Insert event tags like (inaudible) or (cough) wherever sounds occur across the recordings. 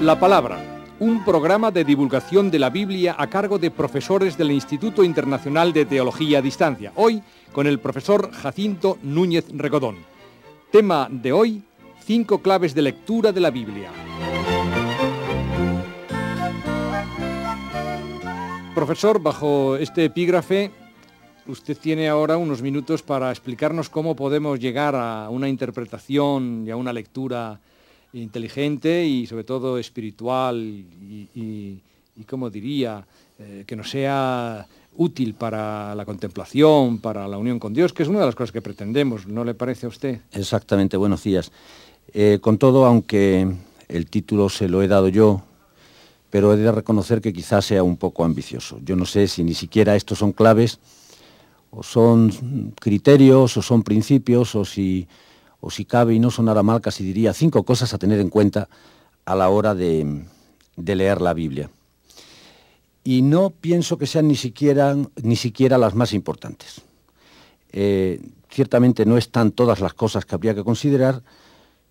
La Palabra, un programa de divulgación de la Biblia a cargo de profesores del Instituto Internacional de Teología a Distancia. Hoy con el profesor Jacinto Núñez Regodón. Tema de hoy, cinco claves de lectura de la Biblia. Profesor, bajo este epígrafe, usted tiene ahora unos minutos para explicarnos cómo podemos llegar a una interpretación y a una lectura inteligente y sobre todo espiritual y, como diría, eh, que nos sea útil para la contemplación, para la unión con Dios, que es una de las cosas que pretendemos, ¿no le parece a usted? Exactamente, buenos días. Eh, con todo, aunque el título se lo he dado yo, pero he de reconocer que quizás sea un poco ambicioso. Yo no sé si ni siquiera estos son claves, o son criterios, o son principios, o si o si cabe y no sonara mal, casi diría cinco cosas a tener en cuenta a la hora de, leer la Biblia. Y no pienso que sean ni siquiera, ni siquiera las más importantes. Eh, ciertamente no están todas las cosas que habría que considerar,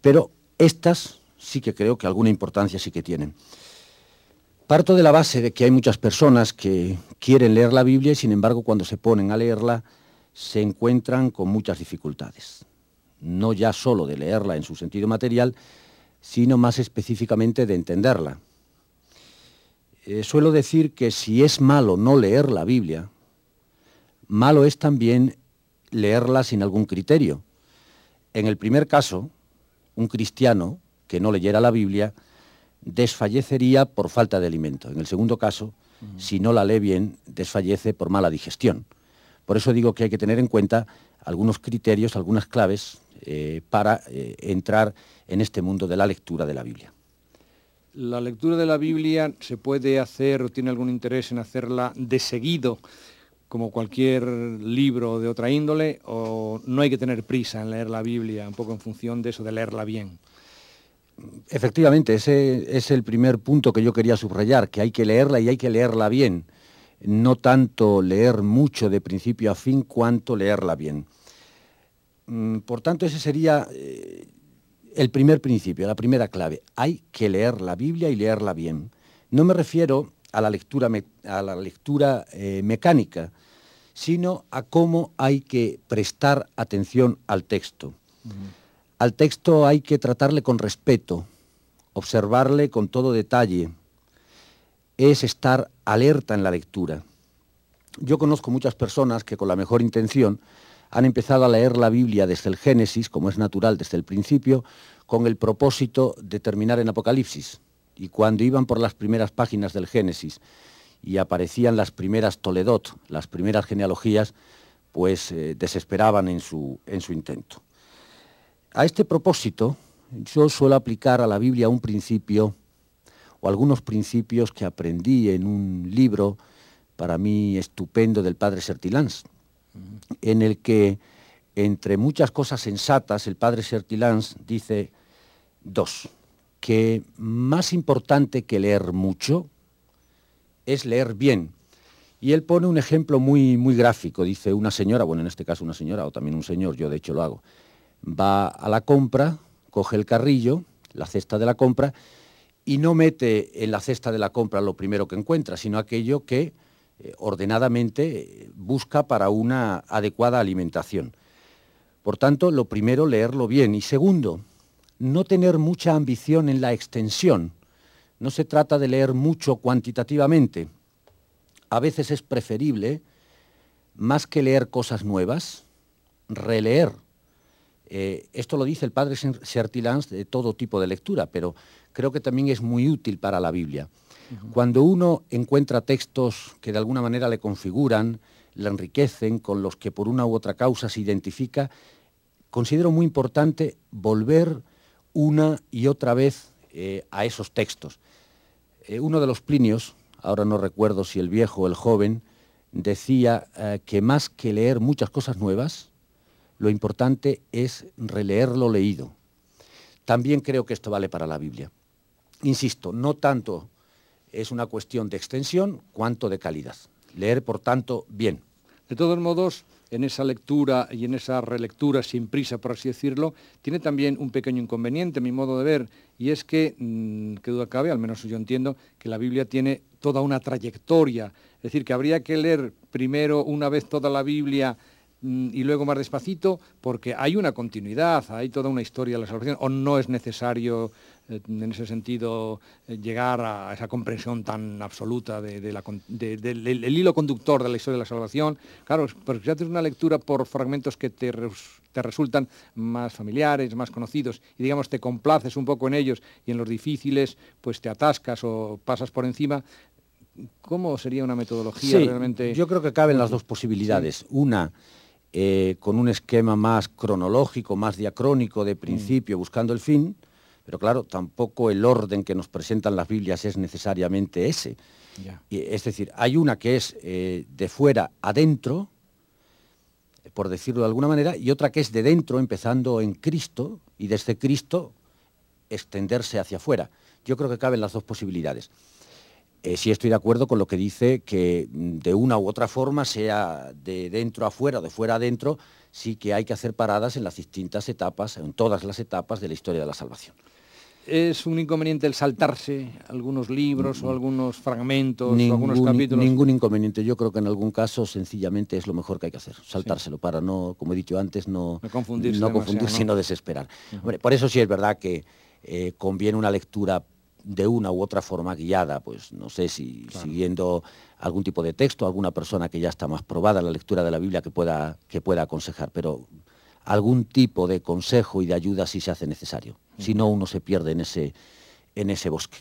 pero estas sí que creo que alguna importancia sí que tienen. Parto de la base de que hay muchas personas que quieren leer la Biblia y sin embargo cuando se ponen a leerla se encuentran con muchas dificultades no ya solo de leerla en su sentido material, sino más específicamente de entenderla. Eh, suelo decir que si es malo no leer la Biblia, malo es también leerla sin algún criterio. En el primer caso, un cristiano que no leyera la Biblia desfallecería por falta de alimento. En el segundo caso, si no la lee bien, desfallece por mala digestión. Por eso digo que hay que tener en cuenta algunos criterios, algunas claves eh, para eh, entrar en este mundo de la lectura de la Biblia. ¿La lectura de la Biblia se puede hacer o tiene algún interés en hacerla de seguido, como cualquier libro de otra índole, o no hay que tener prisa en leer la Biblia, un poco en función de eso, de leerla bien? Efectivamente, ese es el primer punto que yo quería subrayar, que hay que leerla y hay que leerla bien. No tanto leer mucho de principio a fin, cuanto leerla bien. Mm, por tanto, ese sería eh, el primer principio, la primera clave. Hay que leer la Biblia y leerla bien. No me refiero a la lectura, a la lectura eh, mecánica, sino a cómo hay que prestar atención al texto. Al texto hay que tratarle con respeto, observarle con todo detalle. Es estar alerta en la lectura. Yo conozco muchas personas que con la mejor intención han empezado a leer la Biblia desde el Génesis, como es natural desde el principio, con el propósito de terminar en Apocalipsis. Y cuando iban por las primeras páginas del Génesis y aparecían las primeras Toledot, las primeras genealogías, pues eh, desesperaban en su, en su intento. A este propósito, yo suelo aplicar a la Biblia un principio o algunos principios que aprendí en un libro para mí estupendo del padre Sertilans, en el que, entre muchas cosas sensatas, el padre Sertilans dice dos, que más importante que leer mucho es leer bien. Y él pone un ejemplo muy, muy gráfico, dice una señora, bueno, en este caso una señora o también un señor, yo de hecho lo hago, va a la compra, coge el carrillo, la cesta de la compra, y no mete en la cesta de la compra lo primero que encuentra, sino aquello que ordenadamente busca para una adecuada alimentación. Por tanto, lo primero, leerlo bien. Y segundo, no tener mucha ambición en la extensión. No se trata de leer mucho cuantitativamente. A veces es preferible, más que leer cosas nuevas, releer. Eh, esto lo dice el padre Sertilans de todo tipo de lectura, pero creo que también es muy útil para la Biblia. Cuando uno encuentra textos que de alguna manera le configuran, le enriquecen, con los que por una u otra causa se identifica, considero muy importante volver una y otra vez eh, a esos textos. Eh, uno de los Plinios, ahora no recuerdo si el viejo o el joven, decía eh, que más que leer muchas cosas nuevas, lo importante es releer lo leído. También creo que esto vale para la Biblia. Insisto, no tanto es una cuestión de extensión cuanto de calidad. Leer, por tanto, bien. De todos modos, en esa lectura y en esa relectura sin prisa, por así decirlo, tiene también un pequeño inconveniente, mi modo de ver, y es que, mm, que duda cabe, al menos yo entiendo, que la Biblia tiene toda una trayectoria, es decir, que habría que leer primero una vez toda la Biblia mm, y luego más despacito, porque hay una continuidad, hay toda una historia de la salvación, o no es necesario en ese sentido eh, llegar a esa comprensión tan absoluta del hilo conductor de la historia de la salvación. Claro, porque si haces una lectura por fragmentos que te, te resultan más familiares, más conocidos, y digamos te complaces un poco en ellos y en los difíciles, pues te atascas o pasas por encima, ¿Cómo sería una metodología realmente? Yo creo que caben las dos posibilidades. Una, eh, con un esquema más cronológico, más diacrónico de principio, mm. buscando el fin, pero claro, tampoco el orden que nos presentan las Biblias es necesariamente ese. es decir, hay una que es eh, de fuera adentro, por decirlo de alguna manera, y otra que es de dentro, empezando en Cristo, y desde Cristo extenderse hacia afuera. Yo creo que caben las dos posibilidades. Eh, sí estoy de acuerdo con lo que dice que mm, de una u otra forma, sea de dentro a fuera o de fuera adentro, sí que hay que hacer paradas en las distintas etapas, en todas las etapas de la historia de la salvación es un inconveniente el saltarse algunos libros o algunos fragmentos o algunos capítulos. Ningún inconveniente. Yo creo que en algún caso sencillamente es lo mejor que hay que hacer, saltárselo para no, como he dicho antes, no, no confundirse, no confundirse y no desesperar. por eso sí es verdad que eh, conviene una lectura de una u otra forma guiada, pues no sé si siguiendo algún tipo de texto, alguna persona que ya está más probada en la lectura de la Biblia que pueda, que pueda aconsejar, pero algún tipo de consejo y de ayuda si se hace necesario. Si no, uno se pierde en ese, en ese bosque.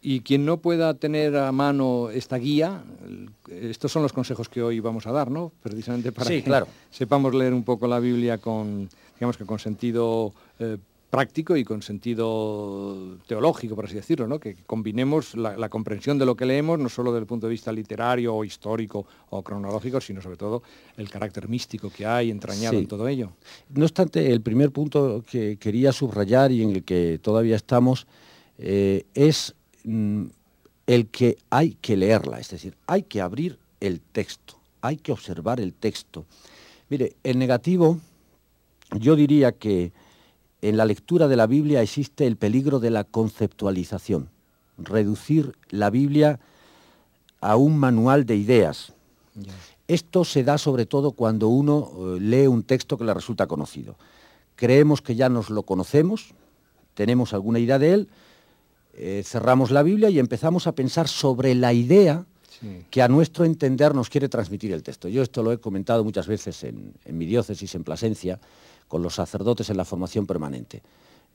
Y quien no pueda tener a mano esta guía, estos son los consejos que hoy vamos a dar, ¿no? Precisamente para que claro. sepamos leer un poco la Biblia con, digamos que con sentido eh, práctico y con sentido teológico, por así decirlo, ¿no? que combinemos la, comprensión de lo que leemos, no solo desde el punto de vista literario o histórico o cronológico, sino sobre todo el carácter místico que hay entrañado en todo ello. No obstante, el primer punto que quería subrayar y en el que todavía estamos eh, es mm, el que hay que leerla, es decir, hay que abrir el texto, hay que observar el texto. Mire, el negativo, yo diría que en la lectura de la Biblia existe el peligro de la conceptualización, reducir la Biblia a un manual de ideas. Esto se da sobre todo cuando uno eh, lee un texto que le resulta conocido. Creemos que ya nos lo conocemos, tenemos alguna idea de él, eh, cerramos la Biblia y empezamos a pensar sobre la idea que a nuestro entender nos quiere transmitir el texto. Yo esto lo he comentado muchas veces en, en mi diócesis, en Plasencia, con los sacerdotes en la formación permanente,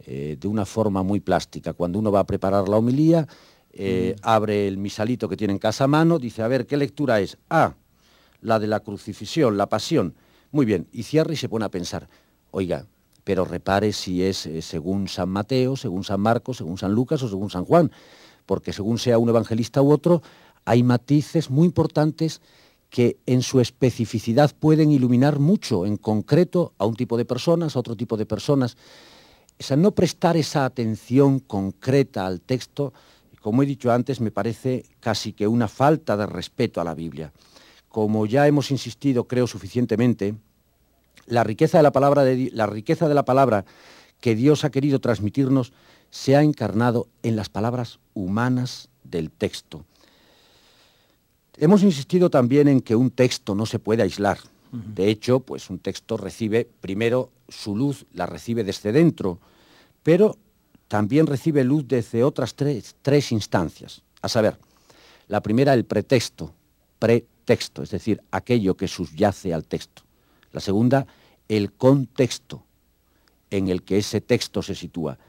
eh, de una forma muy plástica. Cuando uno va a preparar la homilía, eh, mm. abre el misalito que tiene en casa a mano, dice, a ver, ¿qué lectura es? Ah, la de la crucifixión, la pasión. Muy bien, y cierra y se pone a pensar, oiga, pero repare si es eh, según San Mateo, según San Marcos, según San Lucas o según San Juan, porque según sea un evangelista u otro, hay matices muy importantes que en su especificidad pueden iluminar mucho, en concreto, a un tipo de personas, a otro tipo de personas. O sea, no prestar esa atención concreta al texto, como he dicho antes, me parece casi que una falta de respeto a la Biblia. Como ya hemos insistido, creo suficientemente, la riqueza de la palabra, de, la riqueza de la palabra que Dios ha querido transmitirnos se ha encarnado en las palabras humanas del texto. Hemos insistido también en que un texto no se puede aislar. De hecho, pues un texto recibe primero su luz, la recibe desde dentro, pero también recibe luz desde otras tres, tres instancias. A saber, la primera, el pretexto, pretexto, es decir, aquello que subyace al texto. La segunda, el contexto en el que ese texto se sitúa.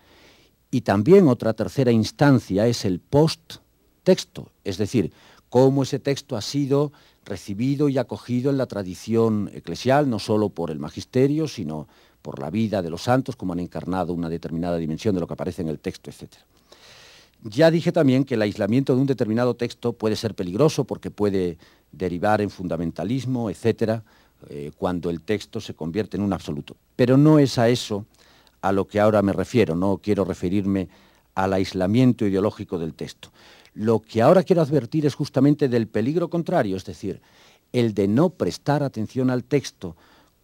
Y también otra tercera instancia es el post-texto, es decir, cómo ese texto ha sido recibido y acogido en la tradición eclesial, no solo por el magisterio, sino por la vida de los santos, como han encarnado una determinada dimensión de lo que aparece en el texto, etc. Ya dije también que el aislamiento de un determinado texto puede ser peligroso porque puede derivar en fundamentalismo, etc., eh, cuando el texto se convierte en un absoluto. Pero no es a eso a lo que ahora me refiero, no quiero referirme al aislamiento ideológico del texto. Lo que ahora quiero advertir es justamente del peligro contrario, es decir, el de no prestar atención al texto,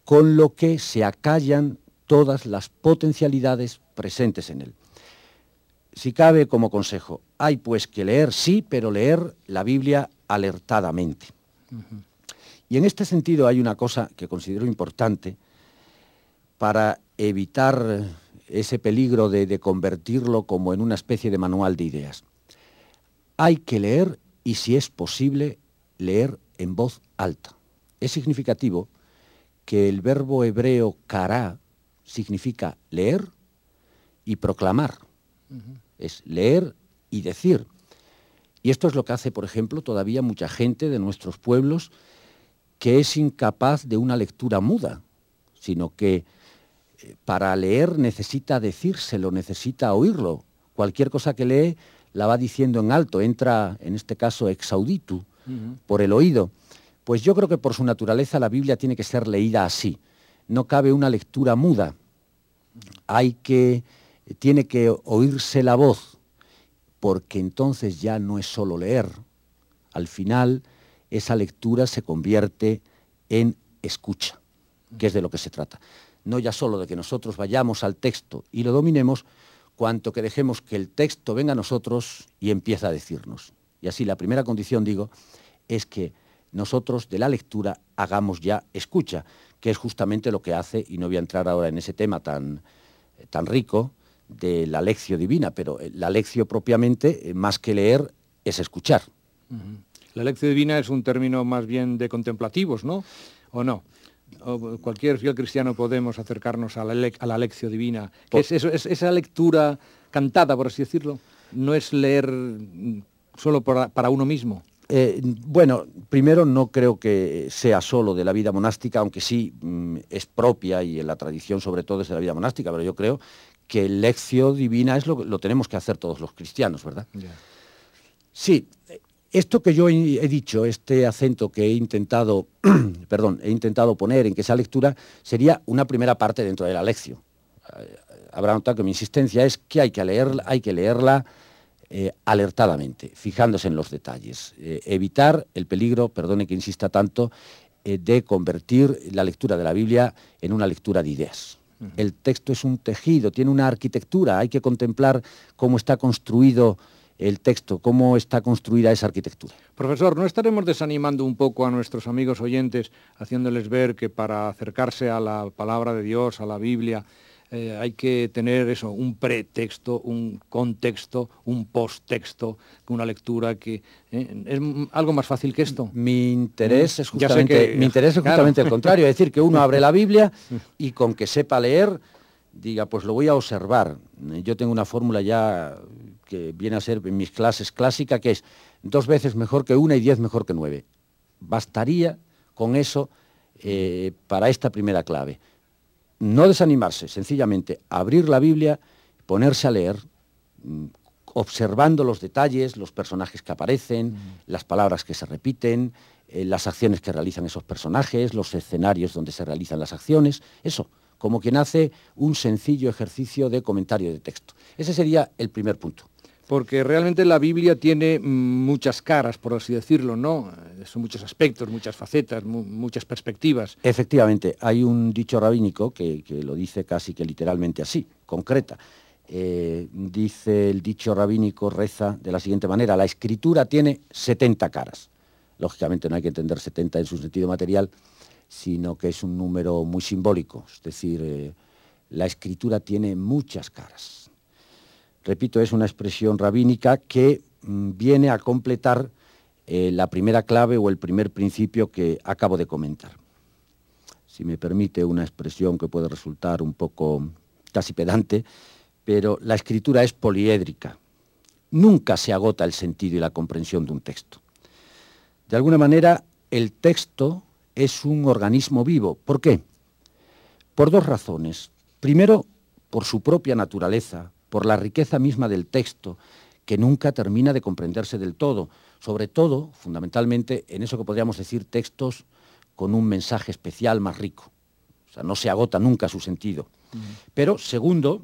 con lo que se acallan todas las potencialidades presentes en él. Si cabe como consejo, hay pues que leer, sí, pero leer la Biblia alertadamente. Y en este sentido hay una cosa que considero importante para evitar ese peligro de, convertirlo como en una especie de manual de ideas. Hay que leer y si es posible leer en voz alta. Es significativo que el verbo hebreo kará significa leer y proclamar. Es leer y decir. Y esto es lo que hace, por ejemplo, todavía mucha gente de nuestros pueblos que es incapaz de una lectura muda, sino que eh, para leer necesita decírselo, necesita oírlo. Cualquier cosa que lee la va diciendo en alto, entra, en este caso, exauditu, por el oído. Pues yo creo que por su naturaleza la Biblia tiene que ser leída así. No cabe una lectura muda. Hay que, tiene que oírse la voz, porque entonces ya no es solo leer. Al final, esa lectura se convierte en escucha, que es de lo que se trata. No ya solo de que nosotros vayamos al texto y lo dominemos, cuanto que dejemos que el texto venga a nosotros y empiece a decirnos. Y así la primera condición, digo, es que nosotros de la lectura hagamos ya escucha, que es justamente lo que hace, y no voy a entrar ahora en ese tema tan, tan rico, de la lección divina, pero eh, la lección propiamente, eh, más que leer, es escuchar. La lección divina es un término más bien de contemplativos, ¿no? ¿O no? Cualquier fiel cristiano podemos acercarnos a la, a la lección divina. es, es, esa lectura cantada, por así decirlo. No es leer solo para uno mismo. Eh, bueno, primero no creo que sea solo de la vida monástica, aunque sí mm, es propia y en la tradición sobre todo es de la vida monástica, pero yo creo que lección divina es lo que lo tenemos que hacer todos los cristianos, ¿verdad? Sí, esto que yo he, dicho, este acento que he intentado, (clears throat) perdón, he intentado poner en que esa lectura sería una primera parte dentro de la lección. Eh, habrá notado que mi insistencia es que hay que leerla, hay que leerla eh, alertadamente, fijándose en los detalles, eh, evitar el peligro, perdone que insista tanto, eh, de convertir la lectura de la Biblia en una lectura de ideas. El texto es un tejido, tiene una arquitectura, hay que contemplar cómo está construido el texto, cómo está construida esa arquitectura. Profesor, ¿no estaremos desanimando un poco a nuestros amigos oyentes, haciéndoles ver que para acercarse a la palabra de Dios, a la Biblia, eh, hay que tener eso, un pretexto, un contexto, un posttexto, una lectura que eh, es algo más fácil que esto. Mi interés es justamente, mi interés es justamente el contrario, es decir, que uno abre la Biblia (laughs) y con que sepa leer, diga, pues lo voy a observar. Yo tengo una fórmula ya que viene a ser en mis clases clásica, que es dos veces mejor que una y diez mejor que nueve. Bastaría con eso eh, para esta primera clave no desanimarse, sencillamente abrir la Biblia, ponerse a leer, mm, observando los detalles, los personajes que aparecen, las palabras que se repiten, eh, las acciones que realizan esos personajes, los escenarios donde se realizan las acciones, eso, como quien hace un sencillo ejercicio de comentario de texto. Ese sería el primer punto porque realmente la Biblia tiene muchas caras, por así decirlo, ¿no? Son muchos aspectos, muchas facetas, muchas perspectivas. Efectivamente, hay un dicho rabínico que, lo dice casi que literalmente así, concreta. Eh, dice el dicho rabínico, reza de la siguiente manera, la escritura tiene 70 caras. Lógicamente no hay que entender 70 en su sentido material, sino que es un número muy simbólico, es decir, eh, la escritura tiene muchas caras repito, es una expresión rabínica que mm, viene a completar eh, la primera clave o el primer principio que acabo de comentar. Si me permite una expresión que puede resultar un poco casi pedante, pero la escritura es poliédrica. Nunca se agota el sentido y la comprensión de un texto. De alguna manera, el texto es un organismo vivo. ¿Por qué? Por dos razones. Primero, por su propia naturaleza, por la riqueza misma del texto, que nunca termina de comprenderse del todo, sobre todo, fundamentalmente, en eso que podríamos decir textos con un mensaje especial más rico. O sea, no se agota nunca su sentido. Pero, segundo,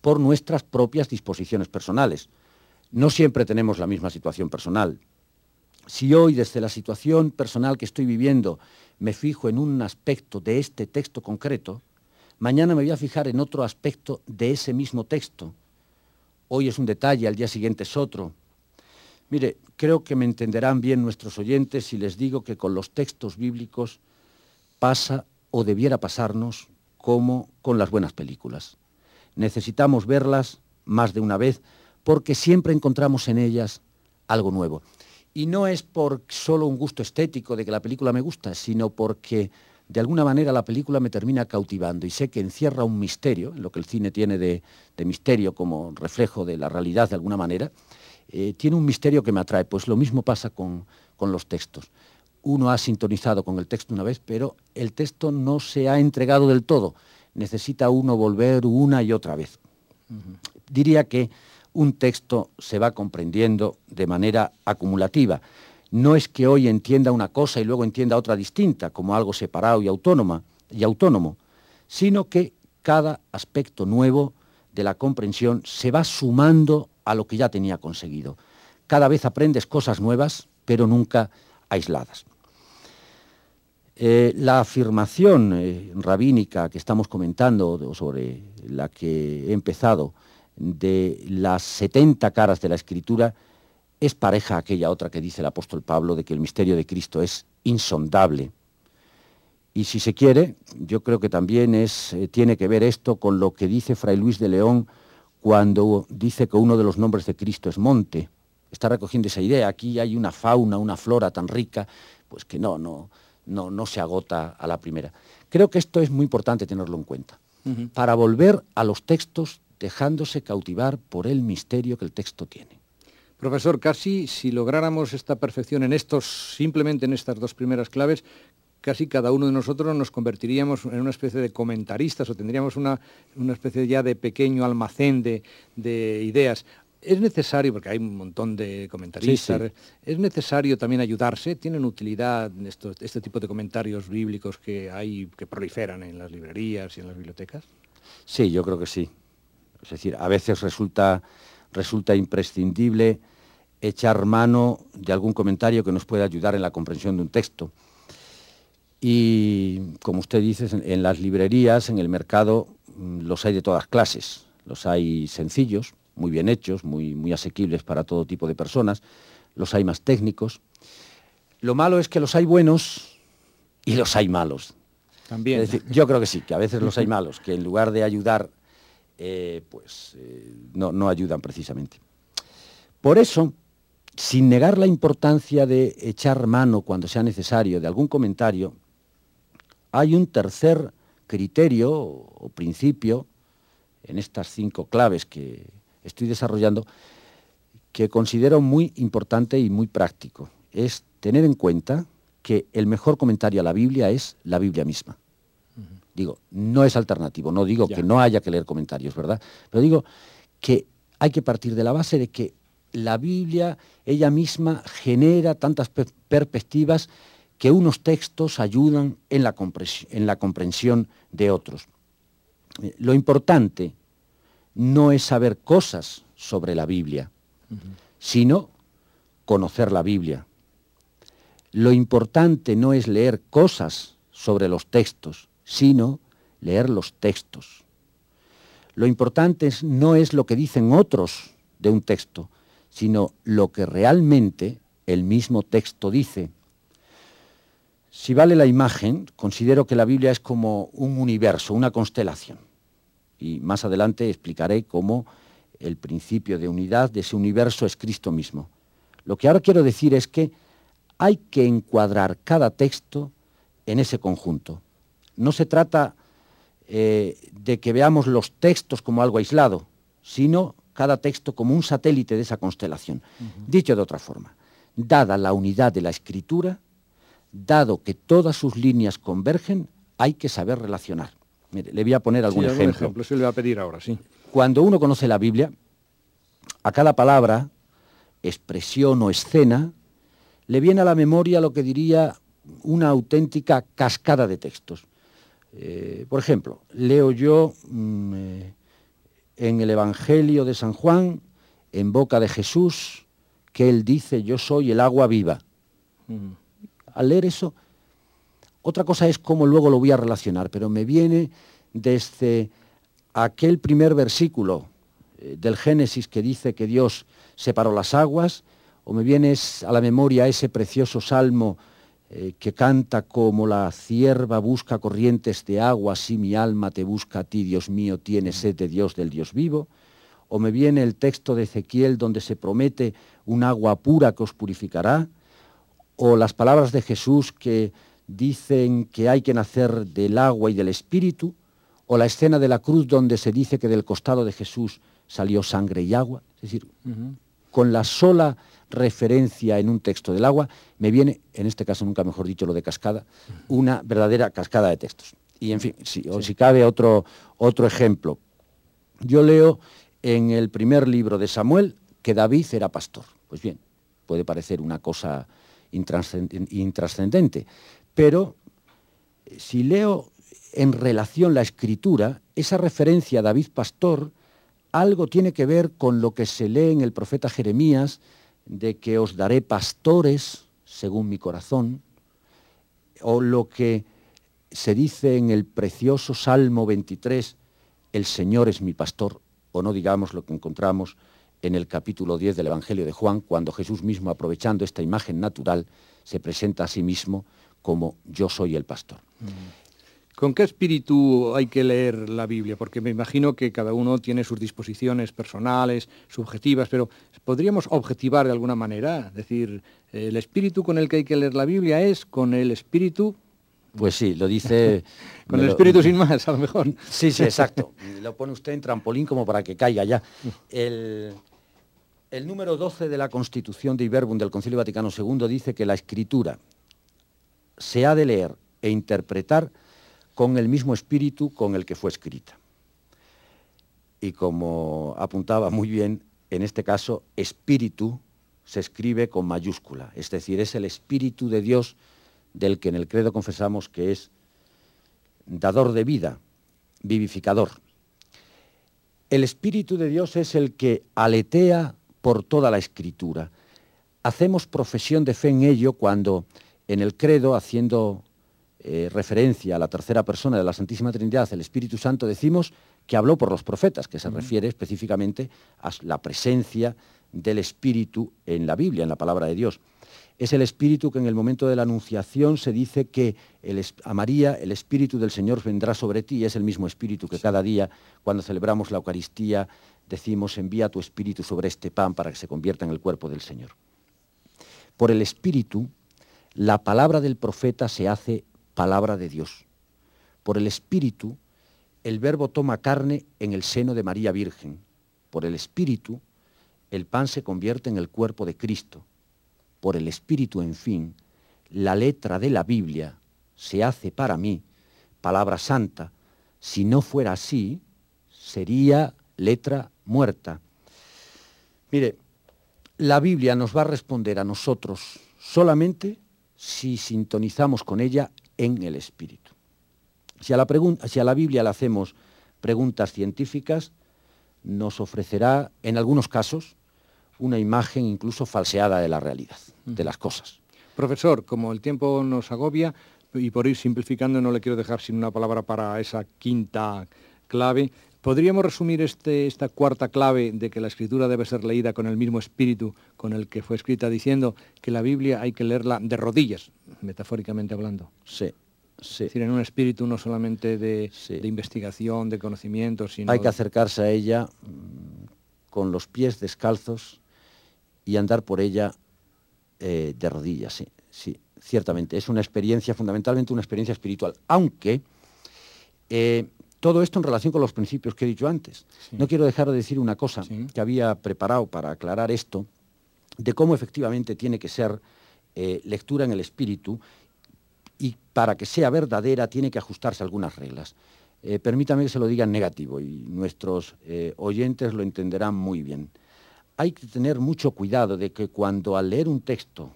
por nuestras propias disposiciones personales. No siempre tenemos la misma situación personal. si hoy desde la situación personal que estoy viviendo me fijo en un aspecto de este texto concreto, mañana me voy a fijar en otro aspecto de ese mismo texto. Hoy es un detalle, al día siguiente es otro. Mire, creo que me entenderán bien nuestros oyentes si les digo que con los textos bíblicos pasa o debiera pasarnos como con las buenas películas. Necesitamos verlas más de una vez porque siempre encontramos en ellas algo nuevo. Y no es por solo un gusto estético de que la película me gusta, sino porque de alguna manera la película me termina cautivando y sé que encierra un misterio, en lo que el cine tiene de, misterio como reflejo de la realidad de alguna manera, eh, tiene un misterio que me atrae. Pues lo mismo pasa con, los textos. Uno ha sintonizado con el texto una vez, pero el texto no se ha entregado del todo. Necesita uno volver una y otra vez. Diría que un texto se va comprendiendo de manera acumulativa. No es que hoy entienda una cosa y luego entienda otra distinta, como algo separado y, autónoma, y autónomo, sino que cada aspecto nuevo de la comprensión se va sumando a lo que ya tenía conseguido. Cada vez aprendes cosas nuevas, pero nunca aisladas. Eh, la afirmación eh, rabínica que estamos comentando, sobre la que he empezado, de las 70 caras de la Escritura es pareja a aquella otra que dice el apóstol Pablo de que el misterio de Cristo es insondable. Y si se quiere, yo creo que también es, eh, tiene que ver esto con lo que dice Fray Luis de León cuando dice que uno de los nombres de Cristo es monte. Está recogiendo esa idea. Aquí hay una fauna, una flora tan rica, pues que no, no, no, no se agota a la primera. Creo que esto es muy importante tenerlo en cuenta. Para volver a los textos dejándose cautivar por el misterio que el texto tiene. Profesor, casi si lográramos esta perfección en estos, simplemente en estas dos primeras claves, casi cada uno de nosotros nos convertiríamos en una especie de comentaristas o tendríamos una, especie ya de pequeño almacén de, ideas. Es necesario, porque hay un montón de comentaristas, es necesario también ayudarse, tienen utilidad este tipo de comentarios bíblicos que hay, que proliferan en las librerías y en las bibliotecas. Sí, yo creo que sí. Es decir, a veces resulta, resulta imprescindible echar mano de algún comentario que nos pueda ayudar en la comprensión de un texto. Y como usted dice, en las librerías, en el mercado, mm, los hay de todas clases. Los hay sencillos, muy bien hechos, muy, muy asequibles para todo tipo de personas. Los hay más técnicos. Lo malo es que los hay buenos y los hay malos. También. yo creo que sí, que a veces los hay malos, que en lugar de ayudar eh, pues eh, no, no ayudan precisamente. Por eso, sin negar la importancia de echar mano cuando sea necesario de algún comentario, hay un tercer criterio o principio en estas cinco claves que estoy desarrollando que considero muy importante y muy práctico. Es tener en cuenta que el mejor comentario a la Biblia es la Biblia misma. Digo, no es alternativo, no digo que no haya que leer comentarios, ¿verdad? Pero digo que hay que partir de la base de que la Biblia ella misma genera tantas perspectivas que unos textos ayudan en la, en la comprensión de otros. Eh, lo importante no es saber cosas sobre la Biblia, sino conocer la Biblia. Lo importante no es leer cosas sobre los textos, sino leer los textos. Lo importante no es lo que dicen otros de un texto, sino lo que realmente el mismo texto dice. Si vale la imagen, considero que la Biblia es como un universo, una constelación. Y más adelante explicaré cómo el principio de unidad de ese universo es Cristo mismo. Lo que ahora quiero decir es que hay que encuadrar cada texto en ese conjunto. No se trata eh, de que veamos los textos como algo aislado, sino cada texto como un satélite de esa constelación. Dicho de otra forma, dada la unidad de la escritura, dado que todas sus líneas convergen, hay que saber relacionar. le voy a poner algún ejemplo. ejemplo. le a pedir ahora, sí. Cuando uno conoce la Biblia, a cada palabra, expresión o escena, le viene a la memoria lo que diría una auténtica cascada de textos. Eh, por ejemplo, leo yo mm, eh, en el Evangelio de San Juan, en boca de Jesús, que él dice, yo soy el agua viva. Al leer eso, otra cosa es cómo luego lo voy a relacionar, pero me viene desde aquel primer versículo eh, del Génesis que dice que Dios separó las aguas, o me viene a la memoria ese precioso salmo eh, que canta como la cierva busca corrientes de agua, así mi alma te busca a ti, Dios mío, tiene sed de Dios, del Dios vivo, o me viene el texto de Ezequiel donde se promete un agua pura que os purificará, o las palabras de Jesús que dicen que hay que nacer del agua y del espíritu, o la escena de la cruz donde se dice que del costado de Jesús salió sangre y agua. Es decir, con la sola referencia en un texto del agua, me viene, en este caso nunca mejor dicho lo de cascada, una verdadera cascada de textos. Y en fin, si, o si cabe otro, otro ejemplo. Yo leo en el primer libro de Samuel que David era pastor. Pues bien, puede parecer una cosa intrascendente, pero eh, si leo en relación la escritura, esa referencia a David Pastor, algo tiene que ver con lo que se lee en el profeta Jeremías, de que os daré pastores según mi corazón, o lo que se dice en el precioso Salmo 23, el Señor es mi pastor, o no digamos lo que encontramos en el capítulo 10 del Evangelio de Juan, cuando Jesús mismo, aprovechando esta imagen natural, se presenta a sí mismo como yo soy el pastor. ¿Con qué espíritu hay que leer la Biblia? Porque me imagino que cada uno tiene sus disposiciones personales, subjetivas, pero ¿podríamos objetivar de alguna manera? Es decir, el espíritu con el que hay que leer la Biblia es con el espíritu... Pues sí, lo dice... (laughs) con el espíritu sin más, a lo mejor. Sí, sí, exacto. (laughs) lo pone usted en trampolín como para que caiga ya. El, el número 12 de la Constitución de Iberbum del Concilio Vaticano II dice que la escritura se ha de leer e interpretar con el mismo espíritu con el que fue escrita. Y como apuntaba muy bien, en este caso, espíritu se escribe con mayúscula, es decir, es el espíritu de Dios del que en el credo confesamos que es dador de vida, vivificador. El espíritu de Dios es el que aletea por toda la escritura. Hacemos profesión de fe en ello cuando en el credo, haciendo eh, referencia a la tercera persona de la Santísima Trinidad, el Espíritu Santo, decimos que habló por los profetas, que se refiere específicamente a la presencia del Espíritu en la Biblia, en la palabra de Dios. Es el Espíritu que en el momento de la Anunciación se dice que a María el Espíritu del Señor vendrá sobre ti, es el mismo Espíritu que cada día, cuando celebramos la Eucaristía, decimos, envía tu Espíritu sobre este pan para que se convierta en el cuerpo del Señor. Por el Espíritu, la palabra del profeta se hace palabra de Dios. Por el Espíritu, el Verbo toma carne en el seno de María Virgen. Por el Espíritu, el pan se convierte en el cuerpo de Cristo. Por el Espíritu, en fin, la letra de la Biblia se hace para mí palabra santa. Si no fuera así, sería letra muerta. Mire, la Biblia nos va a responder a nosotros solamente si sintonizamos con ella en el espíritu. Si a la, si a la Biblia le hacemos preguntas científicas, nos ofrecerá, en algunos casos, una imagen incluso falseada de la realidad, de las cosas. Profesor, como el tiempo nos agobia, y por ir simplificando no le quiero dejar sin una palabra para esa quinta clave, ¿podríamos resumir este, esta cuarta clave de que la escritura debe ser leída con el mismo espíritu con el que fue escrita, diciendo que la Biblia hay que leerla de rodillas, metafóricamente hablando? Sí, es decir, en un espíritu no solamente de, investigación, de conocimiento, sino... Hay que acercarse a ella mm, con los pies descalzos y andar por ella eh, de rodillas, sí, sí, ciertamente. Es una experiencia, fundamentalmente una experiencia espiritual, aunque eh, todo esto en relación con los principios que he dicho antes. No quiero dejar de decir una cosa que había preparado para aclarar esto, de cómo efectivamente tiene que ser eh, lectura en el espíritu y para que sea verdadera tiene que ajustarse a algunas reglas. Eh, permítame que se lo diga en negativo y nuestros eh, oyentes lo entenderán muy bien. Hay que tener mucho cuidado de que cuando al leer un texto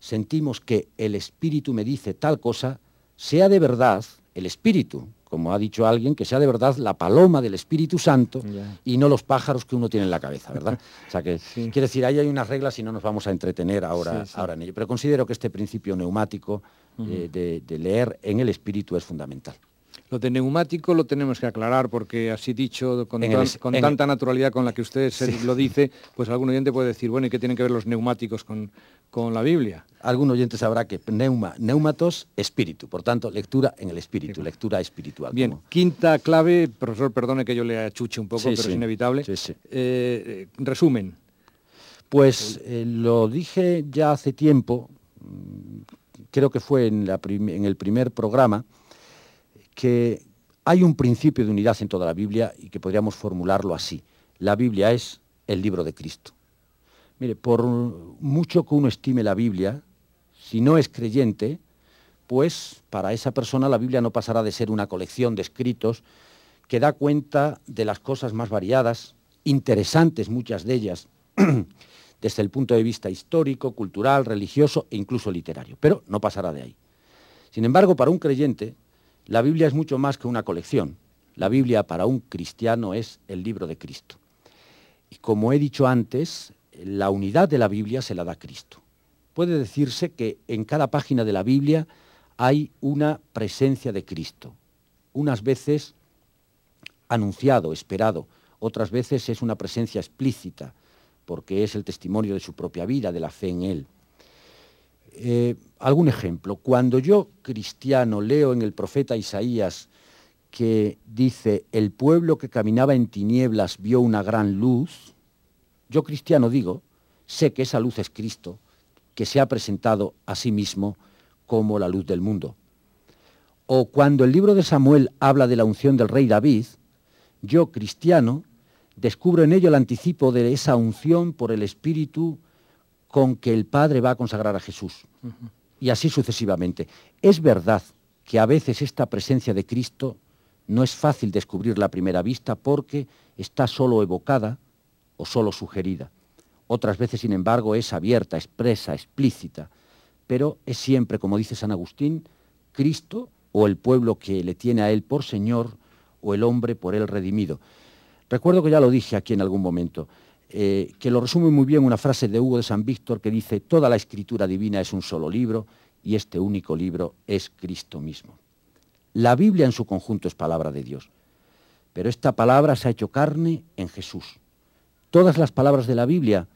sentimos que el espíritu me dice tal cosa, sea de verdad el espíritu como ha dicho alguien, que sea de verdad la paloma del Espíritu Santo y no los pájaros que uno tiene en la cabeza, ¿verdad? O sea que, (laughs) quiere decir, ahí hay unas reglas y no nos vamos a entretener ahora, ahora en ello. Pero considero que este principio neumático eh, de leer en el Espíritu es fundamental. Lo de neumático lo tenemos que aclarar porque así dicho, con, tanta naturalidad con la que usted lo dice, pues algún oyente puede decir, bueno, ¿y qué tienen que ver los neumáticos con, la Biblia? Algún oyente sabrá que neuma, neumatos, espíritu, por tanto, lectura en el espíritu, lectura espiritual. Bien, quinta clave, profesor, perdone que yo le achuche un poco, pero es inevitable. Eh, resumen. Pues eh, lo dije ya hace tiempo, mm, creo que fue en, en el primer programa, que hay un principio de unidad en toda la Biblia y que podríamos formularlo así. La Biblia es el libro de Cristo. Mire, por mucho que uno estime la Biblia, si no es creyente, pues para esa persona la Biblia no pasará de ser una colección de escritos que da cuenta de las cosas más variadas, interesantes muchas de ellas, (clears throat) desde el punto de vista histórico, cultural, religioso e incluso literario, pero no pasará de ahí. Sin embargo, para un creyente, la Biblia es mucho más que una colección. La Biblia para un cristiano es el libro de Cristo. Y como he dicho antes, la unidad de la Biblia se la da Cristo. Puede decirse que en cada página de la Biblia hay una presencia de Cristo. Unas veces anunciado, esperado, otras veces es una presencia explícita, porque es el testimonio de su propia vida, de la fe en Él. Eh, algún ejemplo. Cuando yo, cristiano, leo en el profeta Isaías que dice, el pueblo que caminaba en tinieblas vio una gran luz, yo, cristiano, digo, sé que esa luz es Cristo, que se ha presentado a sí mismo como la luz del mundo. O cuando el libro de Samuel habla de la unción del rey David, yo, cristiano, descubro en ello el anticipo de esa unción por el Espíritu con que el Padre va a consagrar a Jesús. Y así sucesivamente. Es verdad que a veces esta presencia de Cristo no es fácil descubrirla a primera vista porque está solo evocada o solo sugerida. Otras veces, sin embargo, es abierta, expresa, explícita. Pero es siempre, como dice San Agustín, Cristo o el pueblo que le tiene a él por Señor o el hombre por él redimido. Recuerdo que ya lo dije aquí en algún momento. Eh, que lo resume muy bien una frase de Hugo de San Víctor que dice, toda la escritura divina es un solo libro y este único libro es Cristo mismo. La Biblia en su conjunto es palabra de Dios, pero esta palabra se ha hecho carne en Jesús. Todas las palabras de la Biblia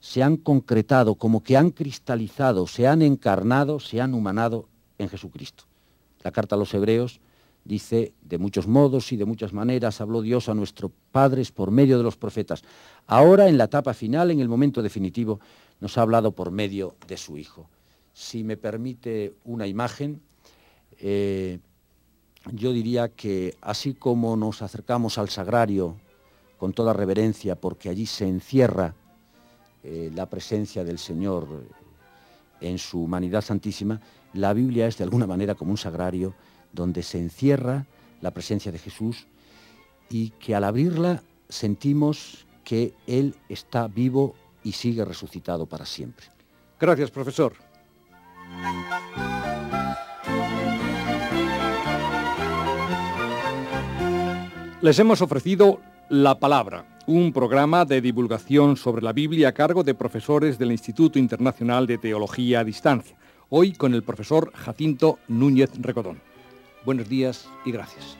se han concretado, como que han cristalizado, se han encarnado, se han humanado en Jesucristo. La carta a los hebreos dice, de muchos modos y de muchas maneras habló Dios a nuestros padres por medio de los profetas. Ahora, en la etapa final, en el momento definitivo, nos ha hablado por medio de su Hijo. Si me permite una imagen, eh, yo diría que así como nos acercamos al sagrario con toda reverencia, porque allí se encierra eh, la presencia del Señor en su humanidad santísima, la Biblia es de alguna manera como un sagrario donde se encierra la presencia de Jesús y que al abrirla sentimos que Él está vivo y sigue resucitado para siempre. Gracias, profesor. Les hemos ofrecido La Palabra, un programa de divulgación sobre la Biblia a cargo de profesores del Instituto Internacional de Teología a Distancia, hoy con el profesor Jacinto Núñez Recodón. Buenos días y gracias.